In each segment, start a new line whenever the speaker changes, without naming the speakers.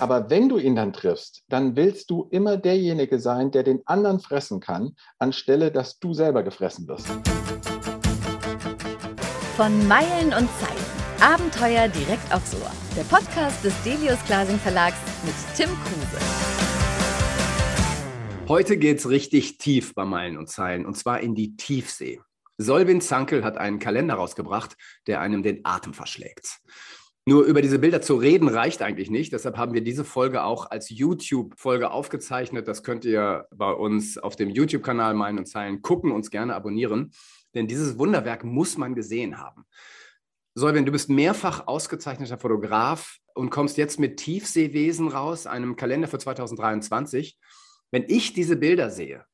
Aber wenn du ihn dann triffst, dann willst du immer derjenige sein, der den anderen fressen kann, anstelle dass du selber gefressen wirst.
Von Meilen und Zeilen. Abenteuer direkt aufs Ohr. Der Podcast des Delius Glasing Verlags mit Tim Kruse.
Heute geht's richtig tief bei Meilen und Zeilen und zwar in die Tiefsee. Solvin Zankel hat einen Kalender rausgebracht, der einem den Atem verschlägt. Nur über diese Bilder zu reden reicht eigentlich nicht. Deshalb haben wir diese Folge auch als YouTube-Folge aufgezeichnet. Das könnt ihr bei uns auf dem YouTube-Kanal Meilen und Zeilen gucken, uns gerne abonnieren. Denn dieses Wunderwerk muss man gesehen haben. Solvin, du bist mehrfach ausgezeichneter Fotograf und kommst jetzt mit Tiefseewesen raus, einem Kalender für 2023. Wenn ich diese Bilder sehe,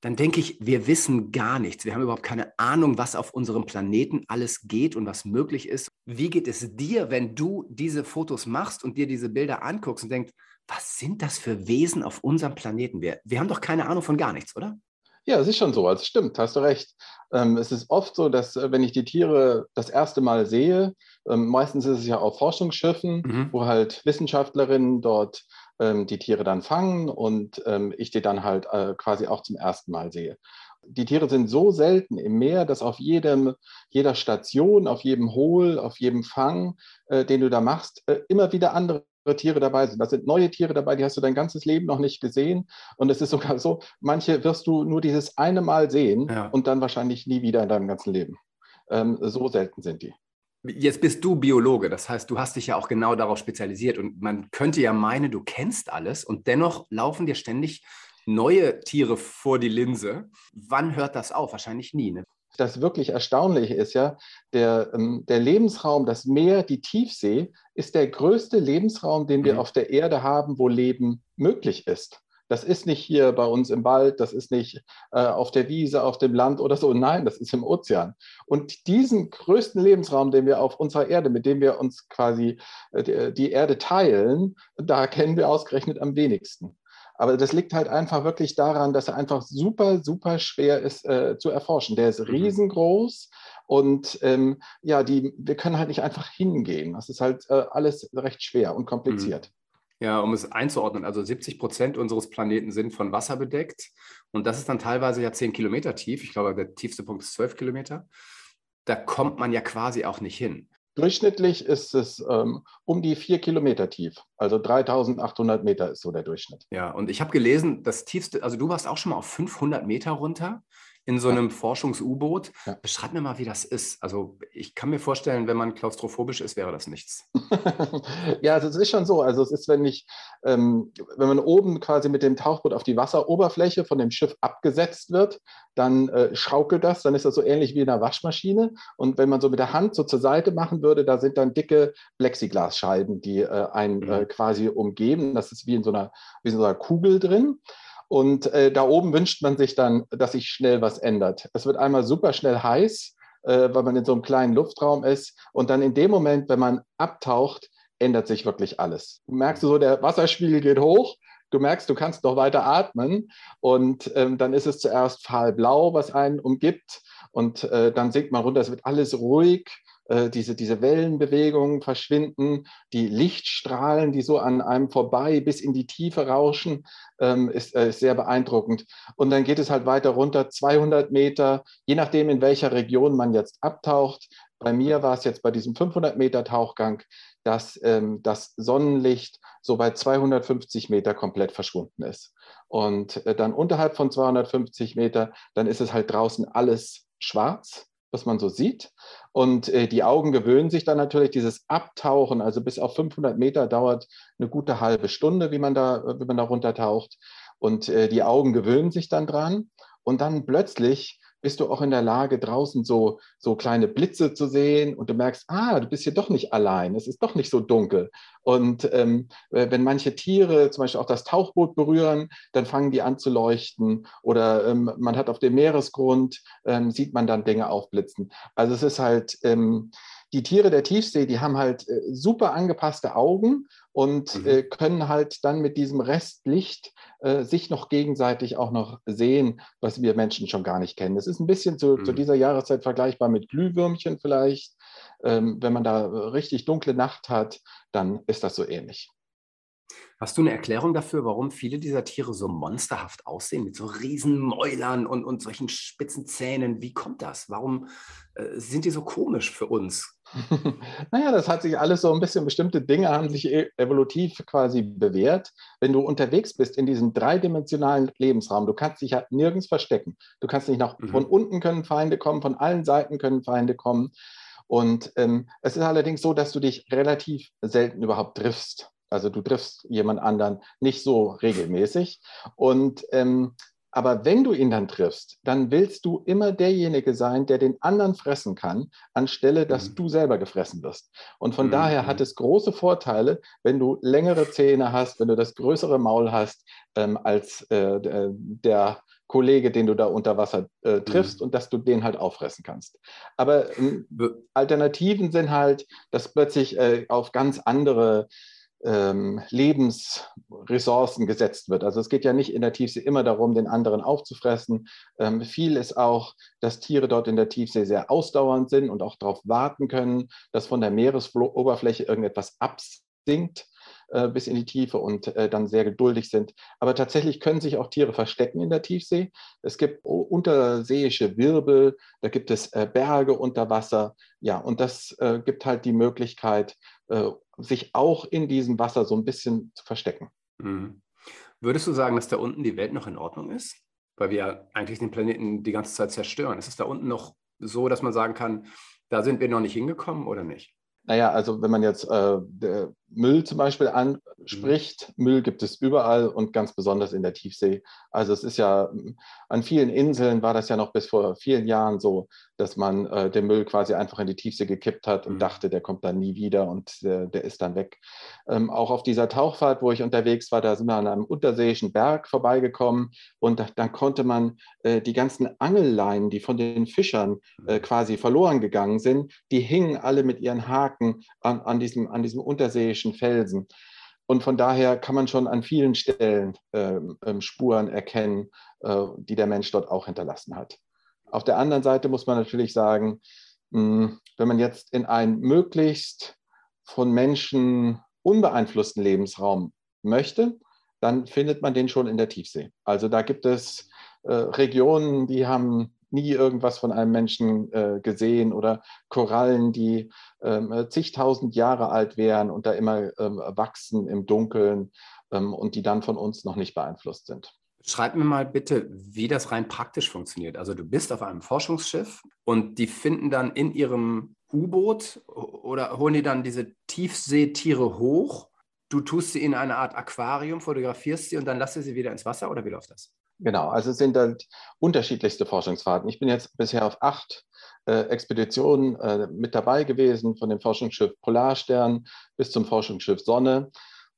dann denke ich, wir wissen gar nichts. Wir haben überhaupt keine Ahnung, was auf unserem Planeten alles geht und was möglich ist. Wie geht es dir, wenn du diese Fotos machst und dir diese Bilder anguckst und denkst, was sind das für Wesen auf unserem Planeten? Wir, wir haben doch keine Ahnung von gar nichts, oder?
Ja, es ist schon so. Also stimmt, hast du recht. Ähm, es ist oft so, dass äh, wenn ich die Tiere das erste Mal sehe, ähm, meistens ist es ja auf Forschungsschiffen, mhm. wo halt Wissenschaftlerinnen dort ähm, die Tiere dann fangen und ähm, ich die dann halt äh, quasi auch zum ersten Mal sehe. Die Tiere sind so selten im Meer, dass auf jedem, jeder Station, auf jedem Hohl, auf jedem Fang, äh, den du da machst, äh, immer wieder andere Tiere dabei sind. Da sind neue Tiere dabei, die hast du dein ganzes Leben noch nicht gesehen. Und es ist sogar so, manche wirst du nur dieses eine Mal sehen ja. und dann wahrscheinlich nie wieder in deinem ganzen Leben. Ähm, so selten sind die.
Jetzt bist du Biologe, das heißt, du hast dich ja auch genau darauf spezialisiert und man könnte ja meinen, du kennst alles und dennoch laufen dir ständig neue Tiere vor die Linse. Wann hört das auf? Wahrscheinlich nie. Ne?
Das wirklich Erstaunliche ist ja, der, ähm, der Lebensraum, das Meer, die Tiefsee, ist der größte Lebensraum, den wir mhm. auf der Erde haben, wo Leben möglich ist. Das ist nicht hier bei uns im Wald, das ist nicht äh, auf der Wiese, auf dem Land oder so. Nein, das ist im Ozean. Und diesen größten Lebensraum, den wir auf unserer Erde, mit dem wir uns quasi äh, die Erde teilen, da kennen wir ausgerechnet am wenigsten. Aber das liegt halt einfach wirklich daran, dass er einfach super, super schwer ist äh, zu erforschen. Der ist mhm. riesengroß und ähm, ja, die, wir können halt nicht einfach hingehen. Das ist halt äh, alles recht schwer und kompliziert.
Mhm. Ja, um es einzuordnen, also 70 Prozent unseres Planeten sind von Wasser bedeckt und das ist dann teilweise ja 10 Kilometer tief. Ich glaube, der tiefste Punkt ist 12 Kilometer. Da kommt man ja quasi auch nicht hin.
Durchschnittlich ist es ähm, um die vier Kilometer tief. Also 3800 Meter ist so der Durchschnitt.
Ja, und ich habe gelesen, das tiefste, also du warst auch schon mal auf 500 Meter runter in so einem ja. Forschungs-U-Boot. Ja. Beschreib mir mal, wie das ist. Also ich kann mir vorstellen, wenn man klaustrophobisch ist, wäre das nichts.
ja, also es ist schon so. Also es ist, wenn ich, ähm, wenn man oben quasi mit dem Tauchboot auf die Wasseroberfläche von dem Schiff abgesetzt wird, dann äh, schaukelt das, dann ist das so ähnlich wie in einer Waschmaschine. Und wenn man so mit der Hand so zur Seite machen würde, da sind dann dicke Plexiglasscheiben, die äh, einen mhm. äh, quasi umgeben. Das ist wie in so einer, wie in so einer Kugel drin. Und äh, da oben wünscht man sich dann, dass sich schnell was ändert. Es wird einmal super schnell heiß, äh, weil man in so einem kleinen Luftraum ist. Und dann in dem Moment, wenn man abtaucht, ändert sich wirklich alles. Du merkst so, der Wasserspiegel geht hoch. Du merkst, du kannst noch weiter atmen. Und ähm, dann ist es zuerst fahlblau, was einen umgibt. Und äh, dann sinkt man runter. Es wird alles ruhig. Äh, diese, diese Wellenbewegungen verschwinden, die Lichtstrahlen, die so an einem vorbei bis in die Tiefe rauschen, ähm, ist, äh, ist sehr beeindruckend. Und dann geht es halt weiter runter, 200 Meter, je nachdem, in welcher Region man jetzt abtaucht. Bei mir war es jetzt bei diesem 500 Meter Tauchgang, dass ähm, das Sonnenlicht so bei 250 Meter komplett verschwunden ist. Und äh, dann unterhalb von 250 Meter, dann ist es halt draußen alles schwarz was man so sieht. Und äh, die Augen gewöhnen sich dann natürlich dieses Abtauchen, also bis auf 500 Meter dauert eine gute halbe Stunde, wie man da, wie man da runtertaucht. Und äh, die Augen gewöhnen sich dann dran. Und dann plötzlich bist du auch in der Lage, draußen so, so kleine Blitze zu sehen und du merkst, ah, du bist hier doch nicht allein, es ist doch nicht so dunkel. Und ähm, wenn manche Tiere zum Beispiel auch das Tauchboot berühren, dann fangen die an zu leuchten oder ähm, man hat auf dem Meeresgrund, ähm, sieht man dann Dinge aufblitzen. Also es ist halt, ähm, die Tiere der Tiefsee, die haben halt äh, super angepasste Augen und mhm. äh, können halt dann mit diesem Restlicht äh, sich noch gegenseitig auch noch sehen, was wir Menschen schon gar nicht kennen. Es ist ein bisschen zu, mhm. zu dieser Jahreszeit vergleichbar mit Glühwürmchen vielleicht. Ähm, wenn man da richtig dunkle Nacht hat, dann ist das so ähnlich.
Hast du eine Erklärung dafür, warum viele dieser Tiere so monsterhaft aussehen, mit so riesen Mäulern und, und solchen spitzen Zähnen? Wie kommt das? Warum äh, sind die so komisch für uns?
naja, das hat sich alles so ein bisschen, bestimmte Dinge haben sich e-, evolutiv quasi bewährt. Wenn du unterwegs bist in diesem dreidimensionalen Lebensraum, du kannst dich ja nirgends verstecken. Du kannst nicht nach, mhm. von unten können Feinde kommen, von allen Seiten können Feinde kommen. Und ähm, es ist allerdings so, dass du dich relativ selten überhaupt triffst. Also du triffst jemand anderen nicht so regelmäßig. Und ähm, aber wenn du ihn dann triffst, dann willst du immer derjenige sein, der den anderen fressen kann, anstelle, dass mhm. du selber gefressen wirst. Und von mhm. daher hat es große Vorteile, wenn du längere Zähne hast, wenn du das größere Maul hast, ähm, als äh, der Kollege, den du da unter Wasser äh, triffst mhm. und dass du den halt auffressen kannst. Aber äh, Alternativen sind halt, dass plötzlich äh, auf ganz andere ähm, Lebensressourcen gesetzt wird. Also es geht ja nicht in der Tiefsee immer darum, den anderen aufzufressen. Ähm, viel ist auch, dass Tiere dort in der Tiefsee sehr ausdauernd sind und auch darauf warten können, dass von der Meeresoberfläche irgendetwas absinkt äh, bis in die Tiefe und äh, dann sehr geduldig sind. Aber tatsächlich können sich auch Tiere verstecken in der Tiefsee. Es gibt unterseeische Wirbel, da gibt es äh, Berge unter Wasser. Ja, und das äh, gibt halt die Möglichkeit, äh, sich auch in diesem Wasser so ein bisschen zu verstecken.
Mhm. Würdest du sagen, dass da unten die Welt noch in Ordnung ist? Weil wir ja eigentlich den Planeten die ganze Zeit zerstören. Ist es da unten noch so, dass man sagen kann, da sind wir noch nicht hingekommen oder nicht?
Naja, also wenn man jetzt äh, Müll zum Beispiel anspricht, mhm. Müll gibt es überall und ganz besonders in der Tiefsee. Also es ist ja, an vielen Inseln war das ja noch bis vor vielen Jahren so, dass man äh, den Müll quasi einfach in die Tiefsee gekippt hat und mhm. dachte, der kommt dann nie wieder und der, der ist dann weg. Ähm, auch auf dieser Tauchfahrt, wo ich unterwegs war, da sind wir an einem unterseeischen Berg vorbeigekommen und dann konnte man äh, die ganzen Angelleinen, die von den Fischern äh, mhm. quasi verloren gegangen sind, die hingen alle mit ihren Haken an, an, diesem, an diesem unterseeischen Felsen. Und von daher kann man schon an vielen Stellen ähm, ähm Spuren erkennen, äh, die der Mensch dort auch hinterlassen hat. Auf der anderen Seite muss man natürlich sagen, hm, wenn man jetzt in einen möglichst von Menschen unbeeinflussten Lebensraum möchte, dann findet man den schon in der Tiefsee. Also da gibt es äh, Regionen, die haben nie irgendwas von einem Menschen äh, gesehen oder Korallen, die ähm, zigtausend Jahre alt wären und da immer ähm, wachsen im Dunkeln ähm, und die dann von uns noch nicht beeinflusst sind.
Schreib mir mal bitte, wie das rein praktisch funktioniert. Also du bist auf einem Forschungsschiff und die finden dann in ihrem U-Boot oder holen die dann diese Tiefseetiere hoch. Du tust sie in eine Art Aquarium, fotografierst sie und dann lässt du sie wieder ins Wasser oder wie läuft das?
Genau, also es sind halt unterschiedlichste Forschungsfahrten. Ich bin jetzt bisher auf acht äh, Expeditionen äh, mit dabei gewesen, von dem Forschungsschiff Polarstern bis zum Forschungsschiff Sonne.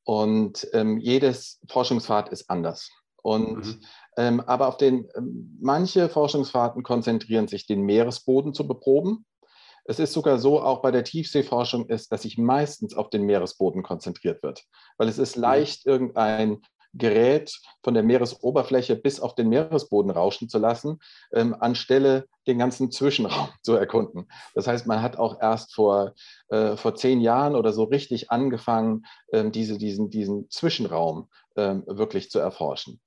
Und ähm, jedes Forschungsfahrt ist anders. Und mhm. ähm, aber auf den ähm, manche Forschungsfahrten konzentrieren sich, den Meeresboden zu beproben. Es ist sogar so, auch bei der Tiefseeforschung ist, dass sich meistens auf den Meeresboden konzentriert wird, weil es ist mhm. leicht, irgendein Gerät von der Meeresoberfläche bis auf den Meeresboden rauschen zu lassen, ähm, anstelle den ganzen Zwischenraum zu erkunden. Das heißt, man hat auch erst vor, äh, vor zehn Jahren oder so richtig angefangen, ähm, diese, diesen, diesen Zwischenraum ähm, wirklich zu erforschen.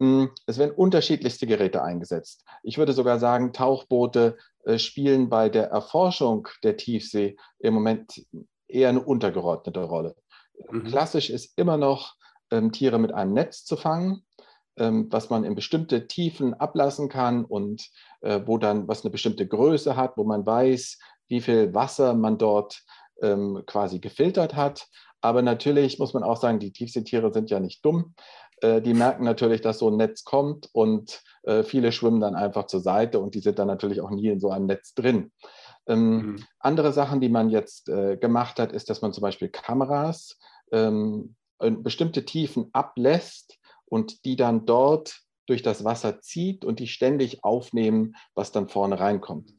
Hm, es werden unterschiedlichste Geräte eingesetzt. Ich würde sogar sagen, Tauchboote äh, spielen bei der Erforschung der Tiefsee im Moment eher eine untergeordnete Rolle. Mhm. Klassisch ist immer noch, Tiere mit einem Netz zu fangen, ähm, was man in bestimmte Tiefen ablassen kann und äh, wo dann was eine bestimmte Größe hat, wo man weiß, wie viel Wasser man dort ähm, quasi gefiltert hat. Aber natürlich muss man auch sagen, die Tiefseetiere sind ja nicht dumm. Äh, die merken natürlich, dass so ein Netz kommt und äh, viele schwimmen dann einfach zur Seite und die sind dann natürlich auch nie in so einem Netz drin. Ähm, mhm. Andere Sachen, die man jetzt gemacht hat, ist, dass man zum Beispiel Kameras ähm, bestimmte Tiefen ablässt und die dann dort durch das Wasser zieht und die ständig aufnehmen, was dann vorne reinkommt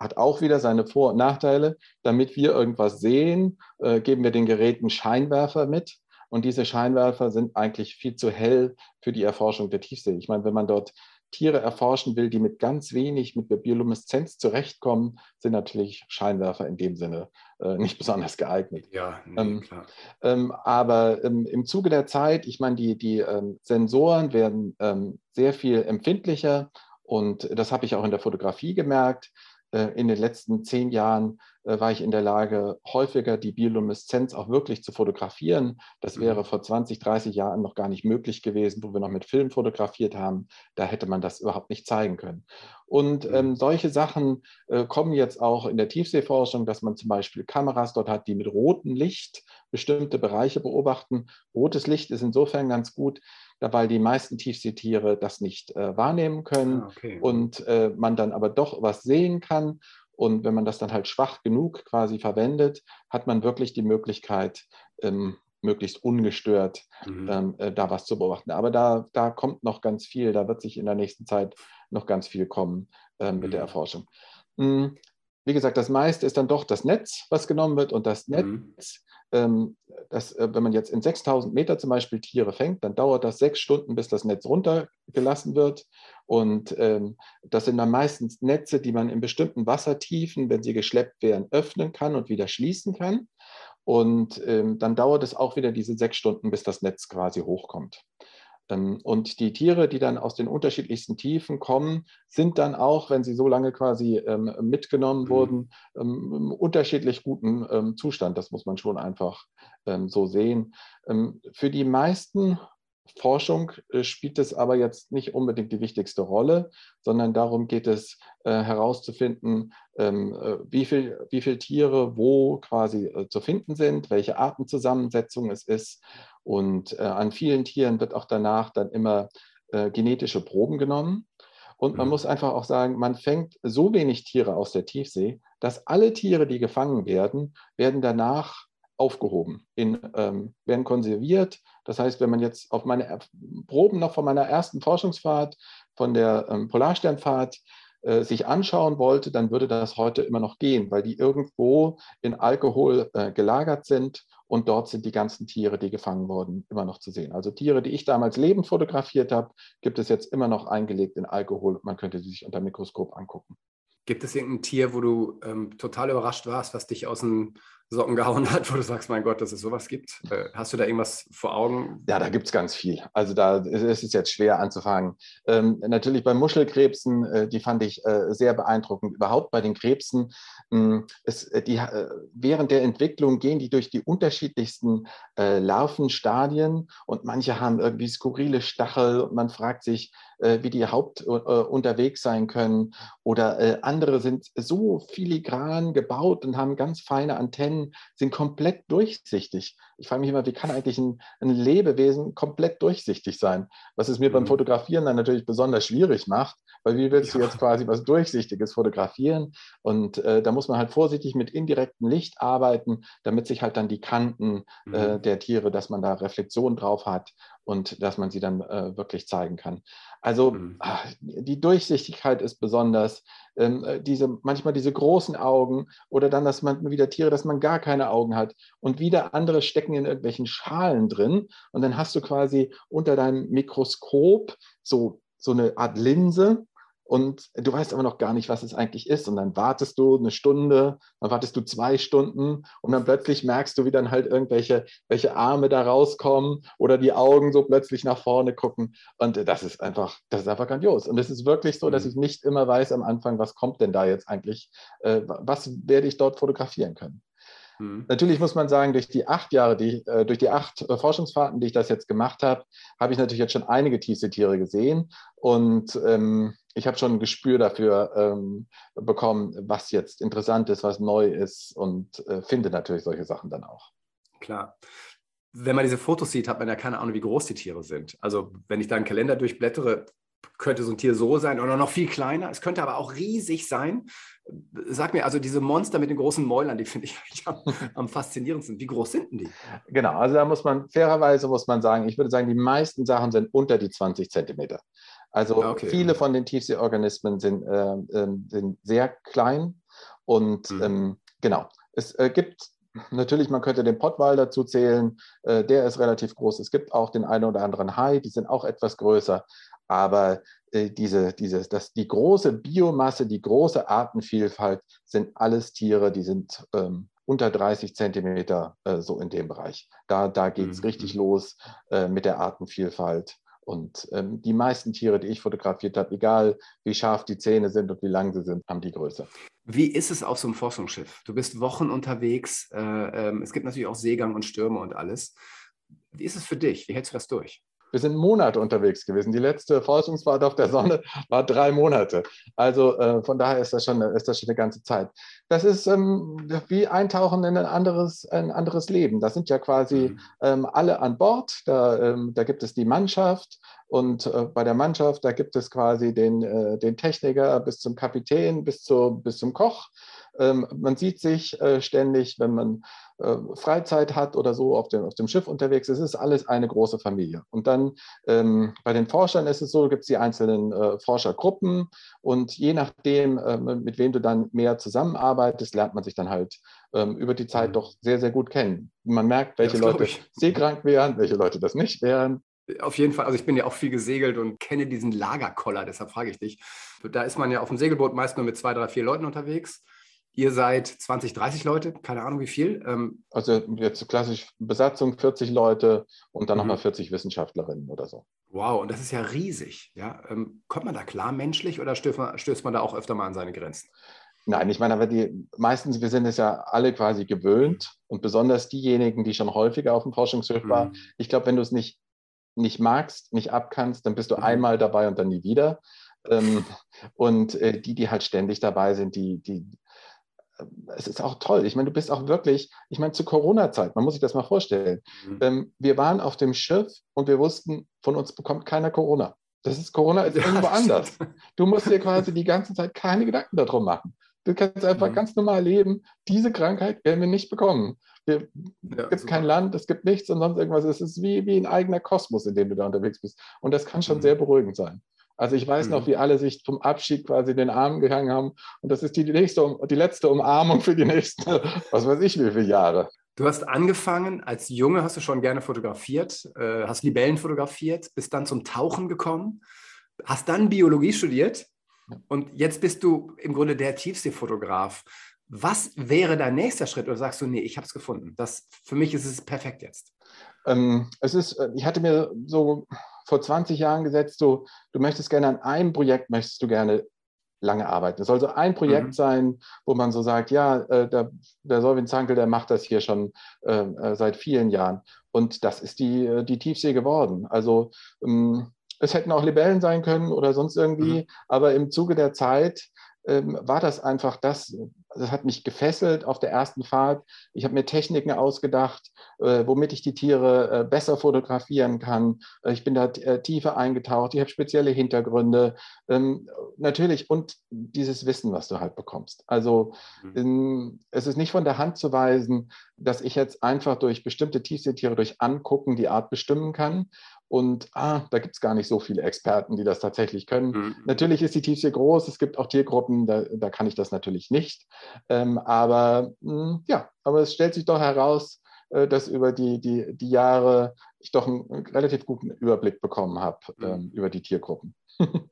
hat auch wieder seine Vor- und Nachteile. Damit wir irgendwas sehen, äh, geben wir den Geräten Scheinwerfer mit. Und diese Scheinwerfer sind eigentlich viel zu hell für die Erforschung der Tiefsee. Ich meine, wenn man dort Tiere erforschen will, die mit ganz wenig, mit der Biolumineszenz zurechtkommen, sind natürlich Scheinwerfer in dem Sinne äh, nicht besonders geeignet.
Ja, nee, ähm,
klar. Ähm, aber ähm, im Zuge der Zeit, ich meine, die, die ähm, Sensoren werden ähm, sehr viel empfindlicher und das habe ich auch in der Fotografie gemerkt. Äh, in den letzten zehn Jahren äh, war ich in der Lage, häufiger die Biolumineszenz auch wirklich zu fotografieren. Das mhm. wäre vor 20, 30 Jahren noch gar nicht möglich gewesen, wo wir noch mit Film fotografiert haben. Da hätte man das überhaupt nicht zeigen können. Und mhm. ähm, solche Sachen äh, kommen jetzt auch in der Tiefseeforschung, dass man zum Beispiel Kameras dort hat, die mit rotem Licht bestimmte Bereiche beobachten. Rotes Licht ist insofern ganz gut, weil die meisten Tiefseetiere das nicht äh, wahrnehmen können ah, okay. und äh, man dann aber doch was sehen kann. Und wenn man das dann halt schwach genug quasi verwendet, hat man wirklich die Möglichkeit, ähm, möglichst ungestört mhm. ähm, äh, da was zu beobachten. Aber da, da kommt noch ganz viel, da wird sich in der nächsten Zeit noch ganz viel kommen ähm, mit mhm. der Erforschung. Mhm. Wie gesagt, das meiste ist dann doch das Netz, was genommen wird. Und das Netz mhm ähm, dass, äh, wenn man jetzt in 6000 Meter zum Beispiel Tiere fängt, dann dauert das sechs Stunden, bis das Netz runtergelassen wird. Und ähm, das sind dann meistens Netze, die man in bestimmten Wassertiefen, wenn sie geschleppt werden, öffnen kann und wieder schließen kann. Und ähm, dann dauert es auch wieder diese sechs Stunden, bis das Netz quasi hochkommt. Ähm, und die Tiere, die dann aus den unterschiedlichsten Tiefen kommen, sind dann auch, wenn sie so lange quasi ähm, mitgenommen mhm. wurden, ähm, im unterschiedlich guten Zustand. Das muss man schon einfach so sehen. Für die meisten Forschung äh, spielt es aber jetzt nicht unbedingt die wichtigste Rolle, sondern darum geht es äh, herauszufinden, ähm, äh, wie viele wie viel Tiere wo quasi äh, zu finden sind, welche Artenzusammensetzung es ist. Und äh, an vielen Tieren wird auch danach dann immer genetische Proben genommen. Und man mhm. muss einfach auch sagen, man fängt so wenig Tiere aus der Tiefsee, dass alle Tiere, die gefangen werden, werden danach aufgehoben, in, ähm, werden konserviert. Das heißt, wenn man jetzt auf meine Proben noch von meiner ersten Forschungsfahrt, von der ähm, Polarsternfahrt, äh, sich anschauen wollte, dann würde das heute immer noch gehen, weil die irgendwo in Alkohol äh, gelagert sind und dort sind die ganzen Tiere, die gefangen wurden, immer noch zu sehen. Also Tiere, die ich damals lebend fotografiert habe, gibt es jetzt immer noch eingelegt in Alkohol. Man könnte sie sich unter Mikroskop angucken.
Gibt es irgendein Tier, wo du ähm, total überrascht warst, was dich aus dem Socken gehauen hat, wo du sagst, mein Gott, dass es sowas gibt? Äh, hast du da irgendwas vor Augen?
Ja, da gibt es ganz viel. Also da ist es jetzt schwer anzufangen. Ähm, natürlich bei Muschelkrebsen, äh, die fand ich äh, sehr beeindruckend. Überhaupt bei den Krebsen, mh, es, äh, die, äh, während der Entwicklung gehen die durch die unterschiedlichsten äh, Larvenstadien und manche haben irgendwie skurrile Stachel und man fragt sich, wie die Haupt unterwegs sein können. Oder andere sind so filigran gebaut und haben ganz feine Antennen sind komplett durchsichtig. Ich frage mich immer, wie kann eigentlich ein, ein Lebewesen komplett durchsichtig sein? Was es mir mhm. beim Fotografieren dann natürlich besonders schwierig macht, weil wie willst ja. du jetzt quasi was Durchsichtiges fotografieren? Und äh, da muss man halt vorsichtig mit indirektem Licht arbeiten, damit sich halt dann die Kanten äh, mhm. äh, der Tiere, dass man da Reflexion drauf hat und dass man sie dann äh, wirklich zeigen kann. Also mhm. ach, die Durchsichtigkeit ist besonders. Ähm, äh, diese, manchmal diese großen Augen oder dann, dass man wieder Tiere, dass man gar keine Augen hat und wieder andere stecken in irgendwelchen Schalen drin und dann hast du quasi unter deinem Mikroskop so, so eine Art Linse und du weißt aber noch gar nicht, was es eigentlich ist. Und dann wartest du eine Stunde, dann wartest du zwei Stunden und dann plötzlich merkst du, wie dann halt irgendwelche welche Arme da rauskommen oder die Augen so plötzlich nach vorne gucken. Und das ist einfach, das ist einfach grandios. Und es ist wirklich so, dass mhm. ich nicht immer weiß am Anfang, was kommt denn da jetzt eigentlich, äh, was werde ich dort fotografieren können. Mhm. Natürlich muss man sagen, durch die acht Jahre, die, äh, durch die acht äh, Forschungsfahrten, die ich das jetzt gemacht habe, habe ich natürlich jetzt schon einige Tiefseetiere gesehen. Und ähm, ich habe schon ein Gespür dafür ähm, bekommen, was jetzt interessant ist, was neu ist und äh, finde natürlich solche Sachen dann auch.
Klar. Wenn man diese Fotos sieht, hat man ja keine Ahnung, wie groß die Tiere sind. Also wenn ich da einen Kalender durchblättere, könnte so ein Tier so sein oder noch viel kleiner. Es könnte aber auch riesig sein. Sag mir, also diese Monster mit den großen Mäulern, die finde ich am, am, faszinierendsten. Wie groß sind denn die?
Genau, also da muss man fairerweise muss man sagen, ich würde sagen, die meisten Sachen sind unter die 20 Zentimeter. Also okay. viele von den Tiefseeorganismen sind, äh, äh, sind sehr klein und mhm. ähm, genau. Es äh, gibt natürlich, man könnte den Pottwal dazu zählen, äh, der ist relativ groß. Es gibt auch den einen oder anderen Hai, die sind auch etwas größer. Aber äh, diese, diese, das, die große Biomasse, die große Artenvielfalt sind alles Tiere, die sind ähm, unter 30 Zentimeter äh, so in dem Bereich. Da, da geht es mhm. richtig los äh, mit der Artenvielfalt. Und ähm, die meisten Tiere, die ich fotografiert habe, egal wie scharf die Zähne sind und wie lang sie sind, haben die Größe.
Wie ist es auf so einem Forschungsschiff? Du bist Wochen unterwegs. Äh, ähm, es gibt natürlich auch Seegang und Stürme und alles. Wie ist es für dich? Wie hältst du das durch?
Wir sind Monate unterwegs gewesen. Die letzte Forschungsfahrt auf der Sonne war drei Monate. Also äh, von daher ist das, schon, ist das schon eine ganze Zeit. Das ist ähm, wie Eintauchen in ein anderes, ein anderes Leben. Da sind ja quasi mhm. ähm, alle an Bord. Da, ähm, da gibt es die Mannschaft. Und äh, bei der Mannschaft, da gibt es quasi den, äh, den Techniker bis zum Kapitän, bis, zu, bis zum Koch. Ähm, man sieht sich äh, ständig, wenn man äh, Freizeit hat oder so auf dem, auf dem Schiff unterwegs ist, ist alles eine große Familie. Und dann ähm, bei den Forschern ist es so, gibt es die einzelnen äh, Forschergruppen und je nachdem, äh, mit wem du dann mehr zusammenarbeitest, lernt man sich dann halt ähm, über die Zeit mhm. doch sehr, sehr gut kennen. Man merkt, welche Leute seekrank wären, welche Leute das nicht wären.
Auf jeden Fall, also ich bin ja auch viel gesegelt und kenne diesen Lagerkoller, deshalb frage ich dich. Da ist man ja auf dem Segelboot meist nur mit zwei, drei, vier Leuten unterwegs. Ihr seid 20, 30 Leute, keine Ahnung wie viel.
Ähm also jetzt klassisch Besatzung 40 Leute und dann mhm. nochmal 40 Wissenschaftlerinnen oder so.
Wow, und das ist ja riesig. Ja? Ähm, kommt man da klar menschlich oder stößt man, stößt man da auch öfter mal an seine Grenzen?
Nein, ich meine, aber die meistens, wir sind es ja alle quasi gewöhnt und besonders diejenigen, die schon häufiger auf dem Forschungsschiff mhm. waren. Ich glaube, wenn du es nicht, nicht magst, nicht abkannst, dann bist du mhm. einmal dabei und dann nie wieder. Ähm, und äh, die, die halt ständig dabei sind, die, die, es ist auch toll. Ich meine, du bist auch wirklich, ich meine, zur Corona-Zeit, man muss sich das mal vorstellen. Mhm. Ähm, wir waren auf dem Schiff und wir wussten, von uns bekommt keiner Corona. Das ist Corona ist irgendwo anders. Du musst dir quasi die ganze Zeit keine Gedanken darum machen. Du kannst einfach mhm. ganz normal leben. Diese Krankheit werden wir nicht bekommen. Es ja, gibt kein Land, es gibt nichts und sonst irgendwas. Es ist wie, wie ein eigener Kosmos, in dem du da unterwegs bist. Und das kann schon mhm. sehr beruhigend sein. Also ich weiß mhm. noch, wie alle sich zum Abschied quasi den Arm gehangen haben. Und das ist die, nächste, die letzte Umarmung für die nächsten, was weiß ich, wie viele Jahre.
Du hast angefangen, als Junge hast du schon gerne fotografiert, äh, hast Libellen fotografiert, bist dann zum Tauchen gekommen, hast dann Biologie studiert und jetzt bist du im Grunde der Tiefseefotograf. Was wäre dein nächster Schritt? Oder sagst du, nee, ich habe es gefunden. Das, für mich ist es perfekt jetzt.
Ähm, es ist, äh, ich hatte mir so vor 20 Jahren gesetzt, so, du möchtest gerne an einem Projekt, möchtest du gerne lange arbeiten. Es soll so ein Projekt mhm. sein, wo man so sagt, ja, äh, der, der Solvin Zankel, der macht das hier schon äh, äh, seit vielen Jahren. Und das ist die, äh, die Tiefsee geworden. Also ähm, es hätten auch Libellen sein können oder sonst irgendwie, mhm. aber im Zuge der Zeit ähm, war das einfach das, das hat mich gefesselt auf der ersten Fahrt. Ich habe mir Techniken ausgedacht, äh, womit ich die Tiere äh, besser fotografieren kann. Äh, ich bin da äh, tiefer eingetaucht. Ich habe spezielle Hintergründe. Ähm, natürlich und dieses Wissen, was du halt bekommst. Also mhm. in, es ist nicht von der Hand zu weisen, dass ich jetzt einfach durch bestimmte Tiefseetiere, durch Angucken die Art bestimmen kann und ah, da gibt es gar nicht so viele Experten, die das tatsächlich können. Mhm. Natürlich ist die Tiefsee groß, es gibt auch Tiergruppen, da, da kann ich das natürlich nicht. Ähm, aber mh, hm, ja, aber es stellt sich doch heraus, äh, dass über die, die, die Jahre ich doch einen relativ guten Überblick bekommen habe mhm. ähm, über die Tiergruppen.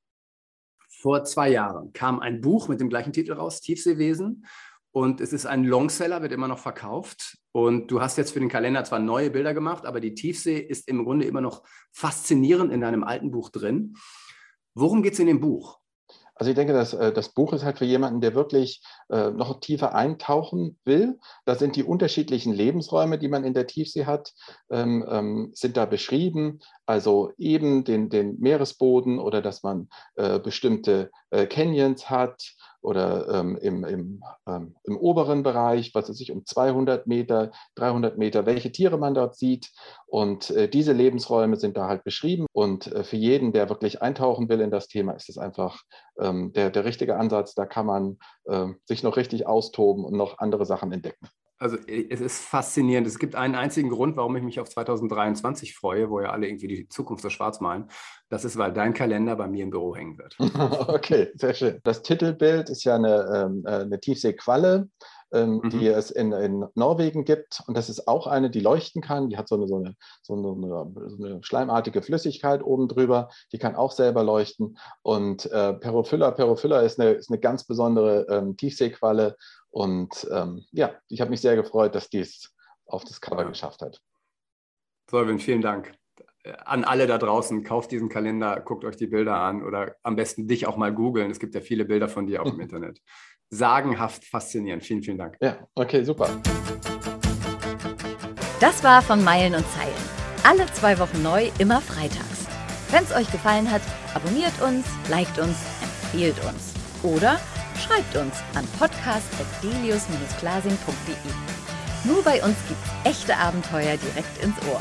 Vor zwei Jahren kam ein Buch mit dem gleichen Titel raus, Tiefseewesen. Und es ist ein Longseller, wird immer noch verkauft. Und du hast jetzt für den Kalender zwar neue Bilder gemacht, aber die Tiefsee ist im Grunde immer noch faszinierend in deinem alten Buch drin. Worum geht es in dem Buch?
Also ich denke, dass äh, das Buch ist halt für jemanden, der wirklich äh, noch tiefer eintauchen will. Da sind die unterschiedlichen Lebensräume, die man in der Tiefsee hat, ähm, ähm, sind da beschrieben. Also eben den, den Meeresboden oder dass man äh, bestimmte Canyons hat, oder ähm, im, im, ähm, im oberen Bereich, was es sich um 200 Meter, 300 Meter, welche Tiere man dort sieht. Und äh, diese Lebensräume sind da halt beschrieben. Und äh, für jeden, der wirklich eintauchen will in das Thema, ist es einfach ähm, der, der richtige Ansatz. Da kann man äh, sich noch richtig austoben und noch andere Sachen entdecken.
Also äh, es ist faszinierend. Es gibt einen einzigen Grund, warum ich mich auf 2023 freue, wo ja alle irgendwie die Zukunft so schwarz malen. Das ist, weil dein Kalender bei mir im Büro hängen wird.
okay, sehr schön. Das Titelbild ist ja eine, ähm, äh, eine Tiefseequalle. ähm, mhm. die es in, in, Norwegen gibt. Und das ist auch eine, die leuchten kann. Die hat so eine, so eine, so eine, so eine schleimartige Flüssigkeit oben drüber. Die kann auch selber leuchten. Und äh, Perophylla, Perophylla ist eine, ist eine ganz besondere ähm, Tiefseequalle. Und ähm, ja, ich habe mich sehr gefreut, dass die es auf das Cover ja. geschafft hat.
Solvin, vielen Dank an alle da draußen, kauft diesen Kalender, guckt euch die Bilder an oder am besten dich auch mal googeln. Es gibt ja viele Bilder von dir auch im Internet. Sagenhaft faszinierend. Vielen, vielen Dank.
Ja, okay, super.
Das war von Meilen und Zeilen. Alle zwei Wochen neu, immer freitags. Wenn es euch gefallen hat, abonniert uns, liked uns, empfehlt uns. Oder schreibt uns an podcast.delius-glasing.de. Nur bei uns gibt's echte Abenteuer direkt ins Ohr.